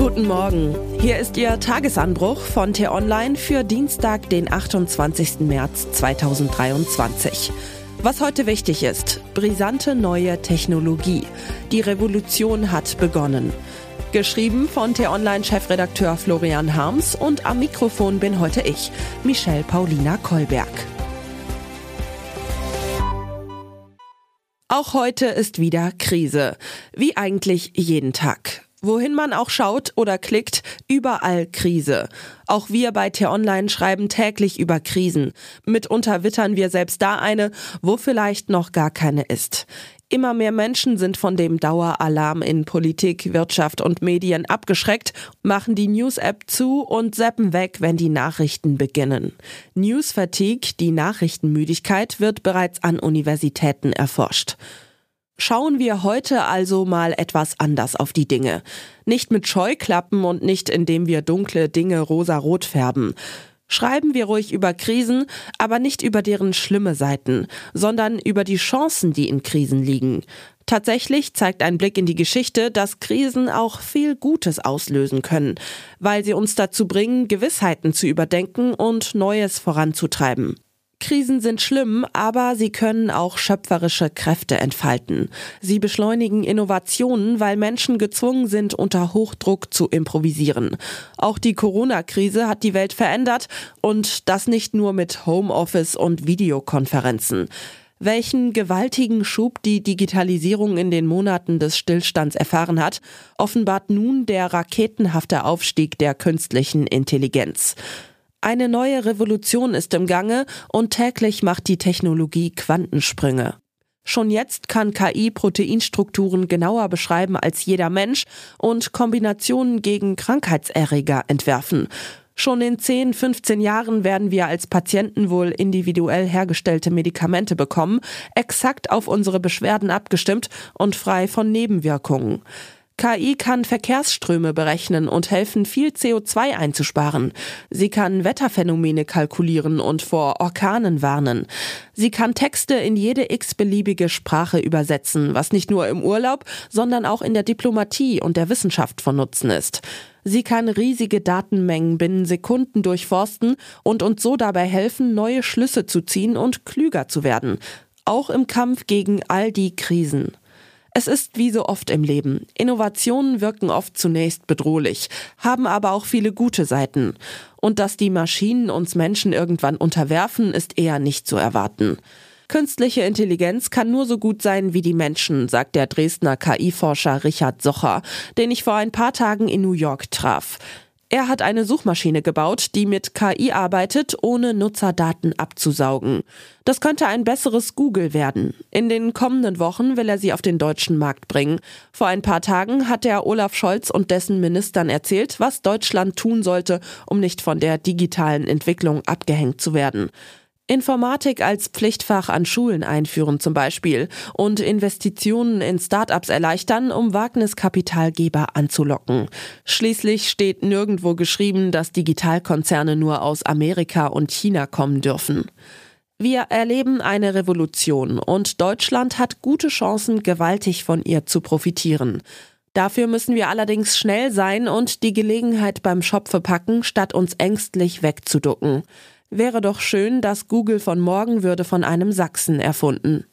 Guten Morgen. Hier ist Ihr Tagesanbruch von T-Online für Dienstag, den 28. März 2023. Was heute wichtig ist, brisante neue Technologie. Die Revolution hat begonnen. Geschrieben von T-Online-Chefredakteur Florian Harms und am Mikrofon bin heute ich, Michelle Paulina Kolberg. Auch heute ist wieder Krise. Wie eigentlich jeden Tag. Wohin man auch schaut oder klickt, überall Krise. Auch wir bei T-Online schreiben täglich über Krisen. Mitunter wittern wir selbst da eine, wo vielleicht noch gar keine ist. Immer mehr Menschen sind von dem Daueralarm in Politik, Wirtschaft und Medien abgeschreckt, machen die News-App zu und seppen weg, wenn die Nachrichten beginnen. News-Fatigue, die Nachrichtenmüdigkeit, wird bereits an Universitäten erforscht. Schauen wir heute also mal etwas anders auf die Dinge. Nicht mit Scheuklappen und nicht indem wir dunkle Dinge rosarot färben. Schreiben wir ruhig über Krisen, aber nicht über deren schlimme Seiten, sondern über die Chancen, die in Krisen liegen. Tatsächlich zeigt ein Blick in die Geschichte, dass Krisen auch viel Gutes auslösen können, weil sie uns dazu bringen, Gewissheiten zu überdenken und Neues voranzutreiben. Krisen sind schlimm, aber sie können auch schöpferische Kräfte entfalten. Sie beschleunigen Innovationen, weil Menschen gezwungen sind, unter Hochdruck zu improvisieren. Auch die Corona-Krise hat die Welt verändert und das nicht nur mit Homeoffice und Videokonferenzen. Welchen gewaltigen Schub die Digitalisierung in den Monaten des Stillstands erfahren hat, offenbart nun der raketenhafte Aufstieg der künstlichen Intelligenz. Eine neue Revolution ist im Gange und täglich macht die Technologie Quantensprünge. Schon jetzt kann KI Proteinstrukturen genauer beschreiben als jeder Mensch und Kombinationen gegen Krankheitserreger entwerfen. Schon in 10, 15 Jahren werden wir als Patienten wohl individuell hergestellte Medikamente bekommen, exakt auf unsere Beschwerden abgestimmt und frei von Nebenwirkungen. KI kann Verkehrsströme berechnen und helfen, viel CO2 einzusparen. Sie kann Wetterphänomene kalkulieren und vor Orkanen warnen. Sie kann Texte in jede x-beliebige Sprache übersetzen, was nicht nur im Urlaub, sondern auch in der Diplomatie und der Wissenschaft von Nutzen ist. Sie kann riesige Datenmengen binnen Sekunden durchforsten und uns so dabei helfen, neue Schlüsse zu ziehen und klüger zu werden. Auch im Kampf gegen all die Krisen. Es ist wie so oft im Leben. Innovationen wirken oft zunächst bedrohlich, haben aber auch viele gute Seiten. Und dass die Maschinen uns Menschen irgendwann unterwerfen, ist eher nicht zu erwarten. Künstliche Intelligenz kann nur so gut sein wie die Menschen, sagt der Dresdner KI-Forscher Richard Socher, den ich vor ein paar Tagen in New York traf. Er hat eine Suchmaschine gebaut, die mit KI arbeitet, ohne Nutzerdaten abzusaugen. Das könnte ein besseres Google werden. In den kommenden Wochen will er sie auf den deutschen Markt bringen. Vor ein paar Tagen hat er Olaf Scholz und dessen Ministern erzählt, was Deutschland tun sollte, um nicht von der digitalen Entwicklung abgehängt zu werden. Informatik als Pflichtfach an Schulen einführen zum Beispiel und Investitionen in Startups erleichtern, um Wagniskapitalgeber anzulocken. Schließlich steht nirgendwo geschrieben, dass Digitalkonzerne nur aus Amerika und China kommen dürfen. Wir erleben eine Revolution und Deutschland hat gute Chancen, gewaltig von ihr zu profitieren. Dafür müssen wir allerdings schnell sein und die Gelegenheit beim Schopfe packen, statt uns ängstlich wegzuducken. Wäre doch schön, dass Google von morgen würde von einem Sachsen erfunden.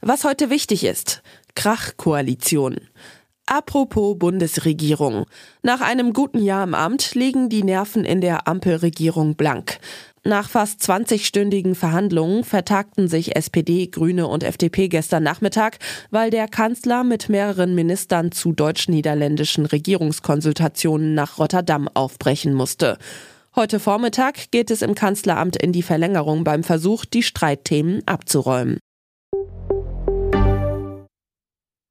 Was heute wichtig ist. Krachkoalition. Apropos Bundesregierung. Nach einem guten Jahr im Amt liegen die Nerven in der Ampelregierung blank. Nach fast 20-stündigen Verhandlungen vertagten sich SPD, Grüne und FDP gestern Nachmittag, weil der Kanzler mit mehreren Ministern zu deutsch-niederländischen Regierungskonsultationen nach Rotterdam aufbrechen musste. Heute Vormittag geht es im Kanzleramt in die Verlängerung beim Versuch, die Streitthemen abzuräumen.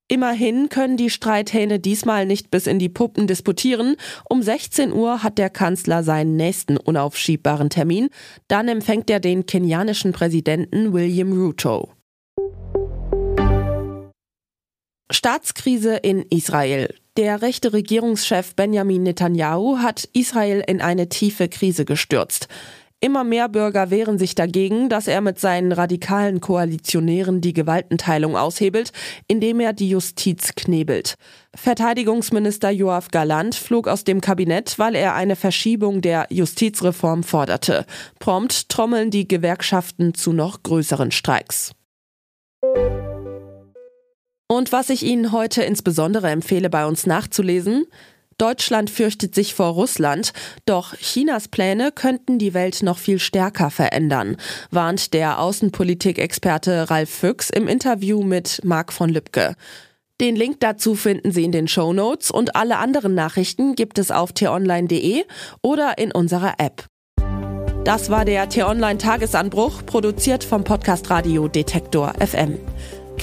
Immerhin können die Streithähne diesmal nicht bis in die Puppen disputieren. Um 16 Uhr hat der Kanzler seinen nächsten unaufschiebbaren Termin. Dann empfängt er den kenianischen Präsidenten William Ruto. Staatskrise in Israel. Der rechte Regierungschef Benjamin Netanyahu hat Israel in eine tiefe Krise gestürzt. Immer mehr Bürger wehren sich dagegen, dass er mit seinen radikalen Koalitionären die Gewaltenteilung aushebelt, indem er die Justiz knebelt. Verteidigungsminister Joachim Galant flog aus dem Kabinett, weil er eine Verschiebung der Justizreform forderte. Prompt trommeln die Gewerkschaften zu noch größeren Streiks. Und was ich Ihnen heute insbesondere empfehle, bei uns nachzulesen, Deutschland fürchtet sich vor Russland, doch Chinas Pläne könnten die Welt noch viel stärker verändern, warnt der Außenpolitikexperte Ralf Füchs im Interview mit Marc von Lübcke. Den Link dazu finden Sie in den Show Notes und alle anderen Nachrichten gibt es auf t-online.de oder in unserer App. Das war der T-Online Tagesanbruch, produziert vom Podcast Radio Detektor FM.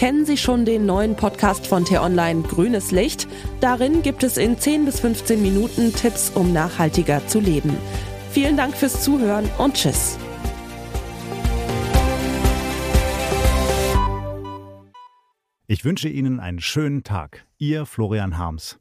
Kennen Sie schon den neuen Podcast von T-Online Grünes Licht? Darin gibt es in 10 bis 15 Minuten Tipps, um nachhaltiger zu leben. Vielen Dank fürs Zuhören und Tschüss. Ich wünsche Ihnen einen schönen Tag. Ihr Florian Harms.